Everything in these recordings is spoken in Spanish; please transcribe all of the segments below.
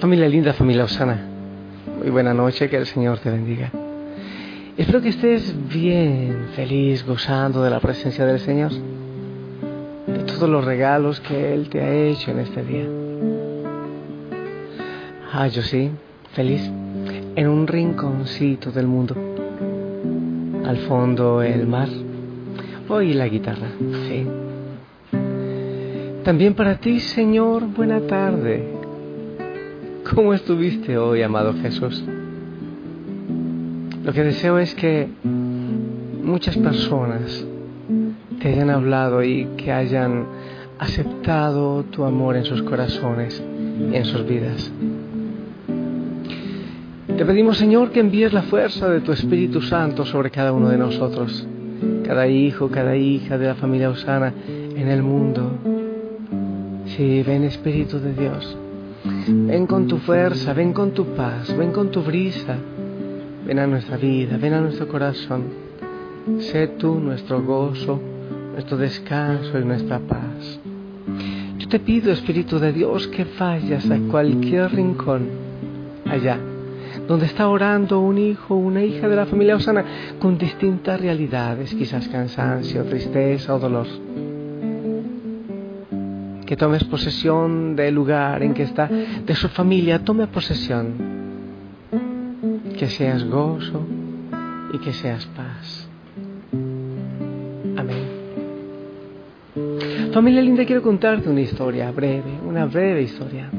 Familia linda, familia Osana, muy buena noche, que el Señor te bendiga. Espero que estés bien, feliz, gozando de la presencia del Señor, de todos los regalos que Él te ha hecho en este día. Ah, yo sí, feliz, en un rinconcito del mundo. Al fondo el mar, hoy la guitarra, sí. También para ti, Señor, buena tarde. ¿Cómo estuviste hoy, amado Jesús? Lo que deseo es que muchas personas te hayan hablado y que hayan aceptado tu amor en sus corazones y en sus vidas. Te pedimos, Señor, que envíes la fuerza de tu Espíritu Santo sobre cada uno de nosotros, cada hijo, cada hija de la familia Osana en el mundo. Sí, ven Espíritu de Dios, ven con tu fuerza, ven con tu paz, ven con tu brisa Ven a nuestra vida, ven a nuestro corazón. Sé tú nuestro gozo, nuestro descanso y nuestra paz. Yo te pido, Espíritu de Dios, que vayas a cualquier rincón allá, donde está orando un hijo una hija de la familia Osana con distintas realidades, quizás cansancio, tristeza o dolor. Que tomes posesión del lugar en que está, de su familia, tome posesión que seas gozo y que seas paz. Amén. Familia linda, quiero contarte una historia breve, una breve historia.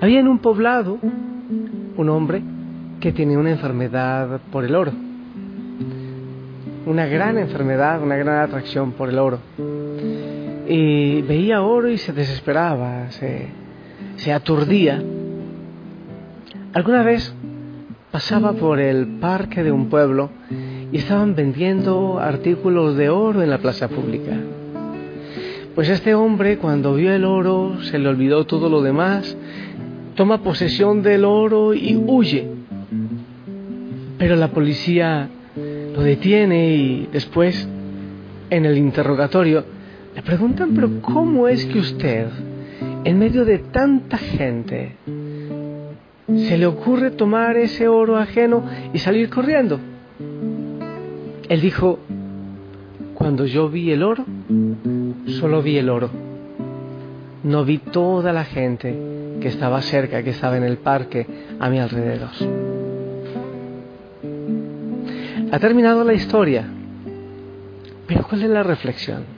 Había en un poblado un hombre que tenía una enfermedad por el oro. Una gran enfermedad, una gran atracción por el oro. Y veía oro y se desesperaba, se, se aturdía. ¿Alguna vez pasaba por el parque de un pueblo y estaban vendiendo artículos de oro en la plaza pública. Pues este hombre cuando vio el oro se le olvidó todo lo demás, toma posesión del oro y huye. Pero la policía lo detiene y después en el interrogatorio le preguntan, pero ¿cómo es que usted, en medio de tanta gente, se le ocurre tomar ese oro ajeno y salir corriendo. Él dijo, cuando yo vi el oro, solo vi el oro. No vi toda la gente que estaba cerca, que estaba en el parque a mi alrededor. Ha terminado la historia, pero ¿cuál es la reflexión?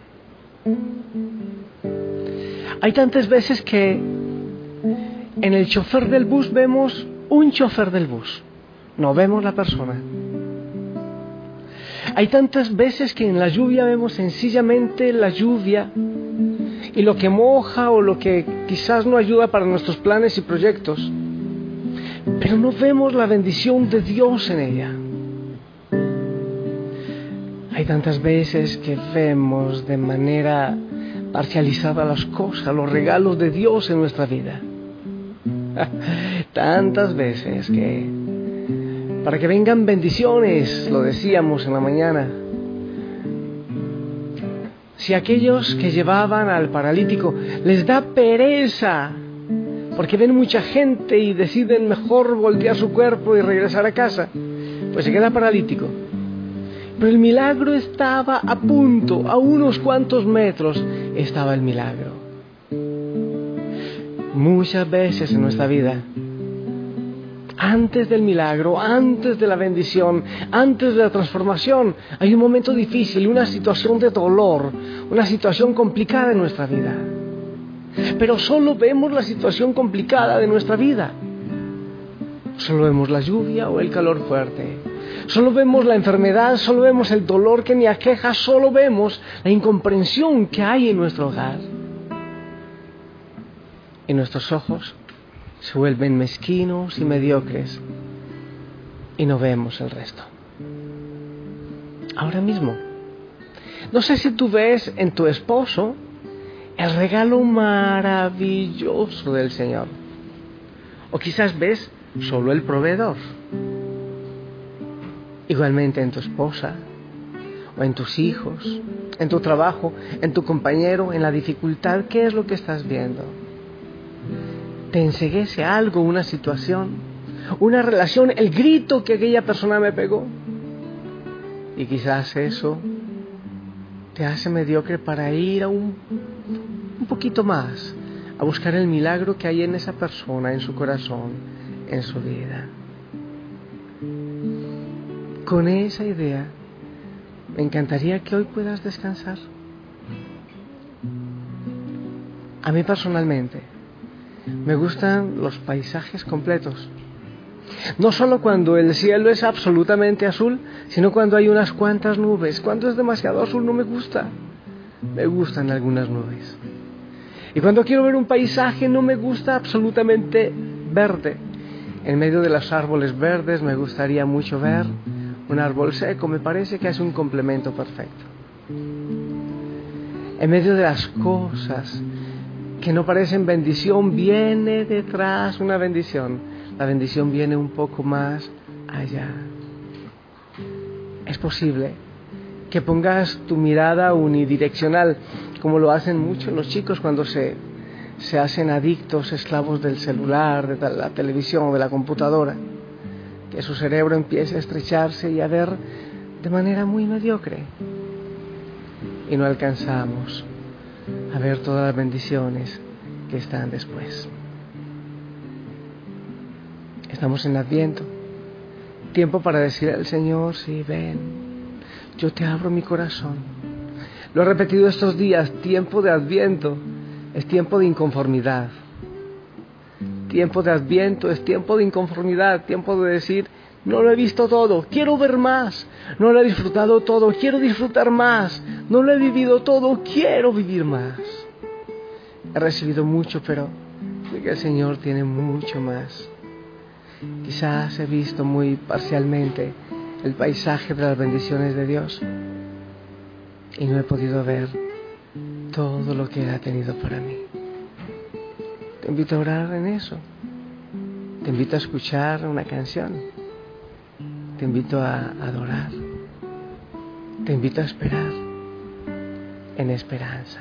Hay tantas veces que en el chofer del bus vemos un chofer del bus, no vemos la persona. Hay tantas veces que en la lluvia vemos sencillamente la lluvia y lo que moja o lo que quizás no ayuda para nuestros planes y proyectos, pero no vemos la bendición de Dios en ella. Hay tantas veces que vemos de manera parcializada las cosas, los regalos de Dios en nuestra vida. Tantas veces que para que vengan bendiciones, lo decíamos en la mañana. Si aquellos que llevaban al paralítico les da pereza porque ven mucha gente y deciden mejor voltear su cuerpo y regresar a casa, pues se queda paralítico. Pero el milagro estaba a punto, a unos cuantos metros estaba el milagro. Muchas veces en nuestra vida, antes del milagro, antes de la bendición, antes de la transformación, hay un momento difícil, una situación de dolor, una situación complicada en nuestra vida. Pero solo vemos la situación complicada de nuestra vida. Solo vemos la lluvia o el calor fuerte. Solo vemos la enfermedad, solo vemos el dolor que me aqueja, solo vemos la incomprensión que hay en nuestro hogar. Y nuestros ojos se vuelven mezquinos y mediocres y no vemos el resto. Ahora mismo, no sé si tú ves en tu esposo el regalo maravilloso del Señor. O quizás ves solo el proveedor. Igualmente en tu esposa, o en tus hijos, en tu trabajo, en tu compañero, en la dificultad, ¿qué es lo que estás viendo? ¿Te enseguece algo, una situación, una relación, el grito que aquella persona me pegó? Y quizás eso te hace mediocre para ir a un, un poquito más, a buscar el milagro que hay en esa persona, en su corazón, en su vida. Con esa idea, me encantaría que hoy puedas descansar. A mí personalmente, me gustan los paisajes completos. No solo cuando el cielo es absolutamente azul, sino cuando hay unas cuantas nubes. Cuando es demasiado azul no me gusta. Me gustan algunas nubes. Y cuando quiero ver un paisaje no me gusta absolutamente verde. En medio de los árboles verdes me gustaría mucho ver un árbol seco. Me parece que es un complemento perfecto. En medio de las cosas que no parecen bendición, viene detrás una bendición la bendición viene un poco más allá. Es posible que pongas tu mirada unidireccional, como lo hacen muchos los chicos cuando se, se hacen adictos, esclavos del celular, de la televisión o de la computadora, que su cerebro empiece a estrecharse y a ver de manera muy mediocre. Y no alcanzamos a ver todas las bendiciones que están después. Estamos en Adviento. Tiempo para decir al Señor, sí, ven, yo te abro mi corazón. Lo he repetido estos días, tiempo de Adviento es tiempo de inconformidad. Tiempo de Adviento es tiempo de inconformidad, tiempo de decir, no lo he visto todo, quiero ver más, no lo he disfrutado todo, quiero disfrutar más, no lo he vivido todo, quiero vivir más. He recibido mucho, pero sé que el Señor tiene mucho más. Quizás he visto muy parcialmente el paisaje de las bendiciones de Dios y no he podido ver todo lo que Él ha tenido para mí. Te invito a orar en eso. Te invito a escuchar una canción. Te invito a adorar. Te invito a esperar en esperanza.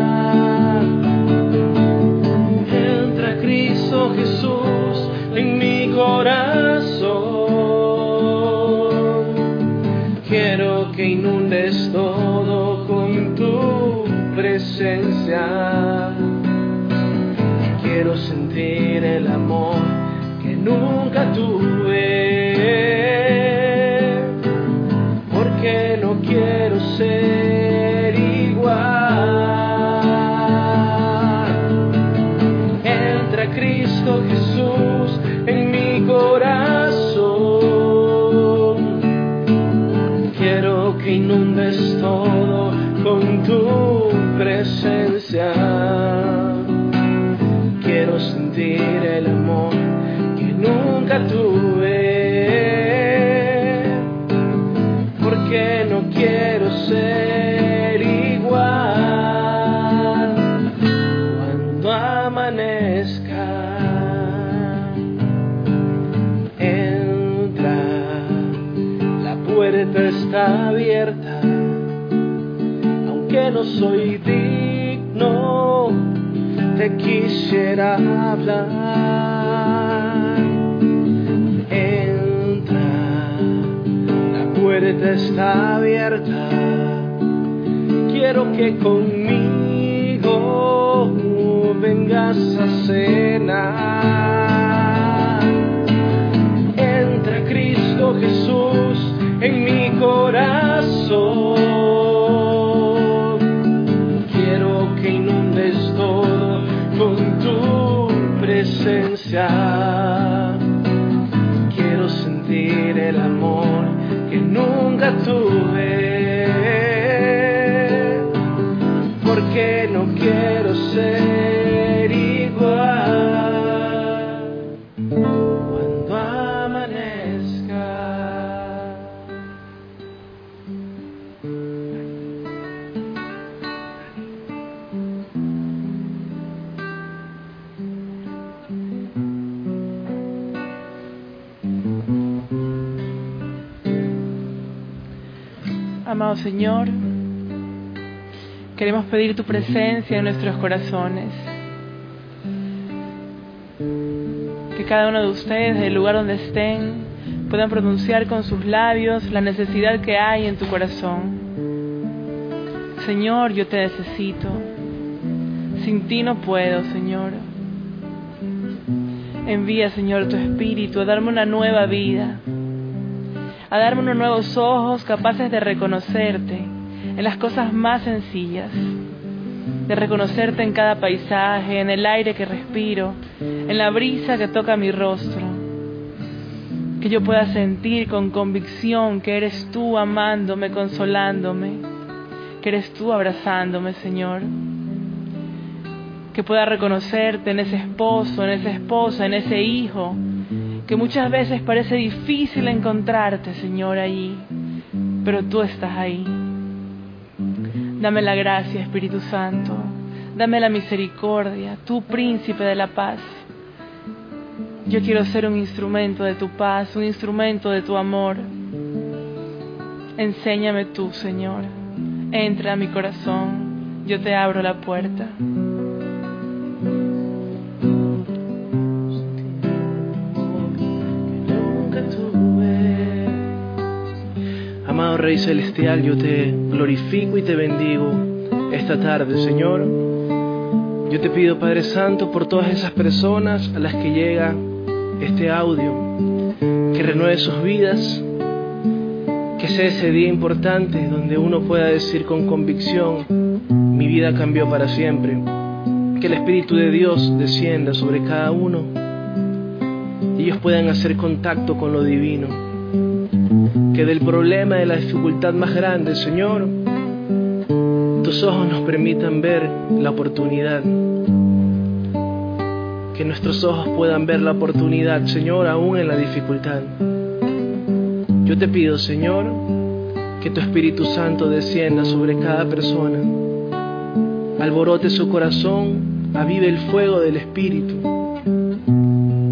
corazón. Quiero que inundes todo con tu presencia. Quiero sentir el amor nunca tuve, tu presencia. Quiero sentir el amor nunca tuve, soy digno, te quisiera hablar. Entra, la puerta está abierta, quiero que conmigo vengas a cenar. Entra Cristo Jesús en mi corazón. Quiero sentir el amor que nunca tuve. Amado Señor, queremos pedir tu presencia en nuestros corazones. Que cada uno de ustedes, del lugar donde estén, puedan pronunciar con sus labios la necesidad que hay en tu corazón. Señor, yo te necesito. Sin ti no puedo, Señor. Envía, Señor, tu Espíritu a darme una nueva vida a darme unos nuevos ojos capaces de reconocerte en las cosas más sencillas, de reconocerte en cada paisaje, en el aire que respiro, en la brisa que toca mi rostro, que yo pueda sentir con convicción que eres tú amándome, consolándome, que eres tú abrazándome, Señor. Que pueda reconocerte en ese esposo, en esa esposa, en ese hijo, que muchas veces parece difícil encontrarte, Señor, allí, pero tú estás ahí. Dame la gracia, Espíritu Santo. Dame la misericordia, tú príncipe de la paz. Yo quiero ser un instrumento de tu paz, un instrumento de tu amor. Enséñame tú, Señor. Entra a mi corazón. Yo te abro la puerta. Rey Celestial, yo te glorifico y te bendigo esta tarde, Señor. Yo te pido, Padre Santo, por todas esas personas a las que llega este audio, que renueve sus vidas, que sea ese día importante donde uno pueda decir con convicción, mi vida cambió para siempre. Que el Espíritu de Dios descienda sobre cada uno y ellos puedan hacer contacto con lo divino. Que del problema, de la dificultad más grande, Señor, tus ojos nos permitan ver la oportunidad. Que nuestros ojos puedan ver la oportunidad, Señor, aún en la dificultad. Yo te pido, Señor, que tu Espíritu Santo descienda sobre cada persona, alborote su corazón, avive el fuego del Espíritu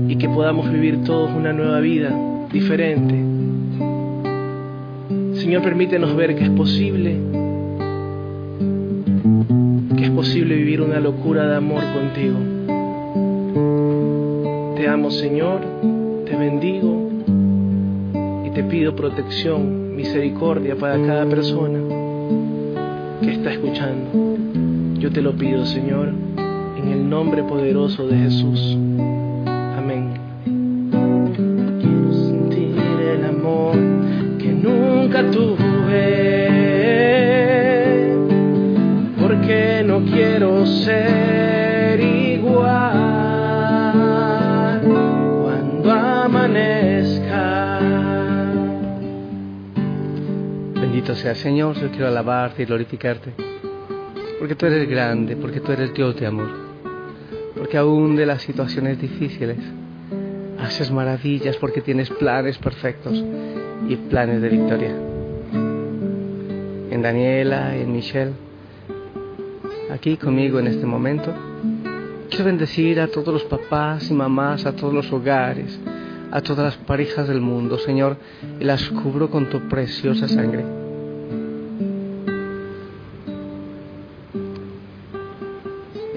y que podamos vivir todos una nueva vida diferente. Señor, permítenos ver que es posible, que es posible vivir una locura de amor contigo. Te amo, Señor, te bendigo y te pido protección, misericordia para cada persona que está escuchando. Yo te lo pido, Señor, en el nombre poderoso de Jesús. Señor, yo quiero alabarte y glorificarte, porque tú eres grande, porque tú eres Dios de amor, porque aún de las situaciones difíciles haces maravillas, porque tienes planes perfectos y planes de victoria. En Daniela, en Michelle, aquí conmigo en este momento, quiero bendecir a todos los papás y mamás, a todos los hogares, a todas las parejas del mundo, Señor, y las cubro con tu preciosa sangre.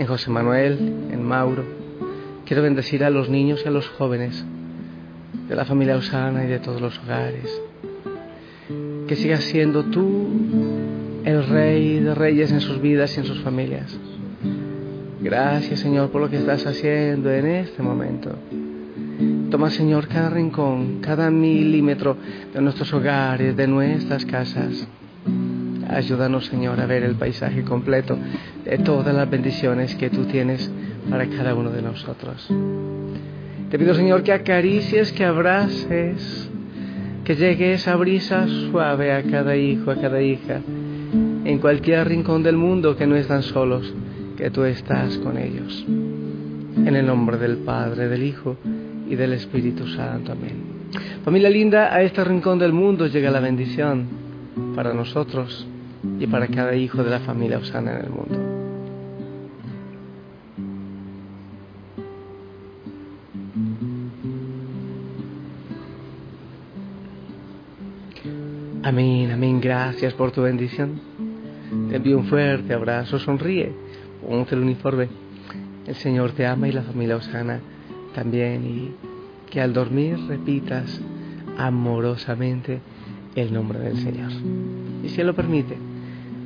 En José Manuel, en Mauro. Quiero bendecir a los niños y a los jóvenes de la familia Osana y de todos los hogares. Que sigas siendo tú el rey de reyes en sus vidas y en sus familias. Gracias Señor por lo que estás haciendo en este momento. Toma Señor cada rincón, cada milímetro de nuestros hogares, de nuestras casas. Ayúdanos Señor a ver el paisaje completo de todas las bendiciones que tú tienes para cada uno de nosotros. Te pido Señor que acaricies, que abraces, que llegue esa brisa suave a cada hijo, a cada hija, en cualquier rincón del mundo que no están solos, que tú estás con ellos. En el nombre del Padre, del Hijo y del Espíritu Santo. Amén. Familia linda, a este rincón del mundo llega la bendición para nosotros y para cada hijo de la familia Osana en el mundo. Amén, amén, gracias por tu bendición. Te envío un fuerte abrazo, sonríe, ponte el uniforme. El Señor te ama y la familia Osana también y que al dormir repitas amorosamente el nombre del Señor. Y si Él lo permite,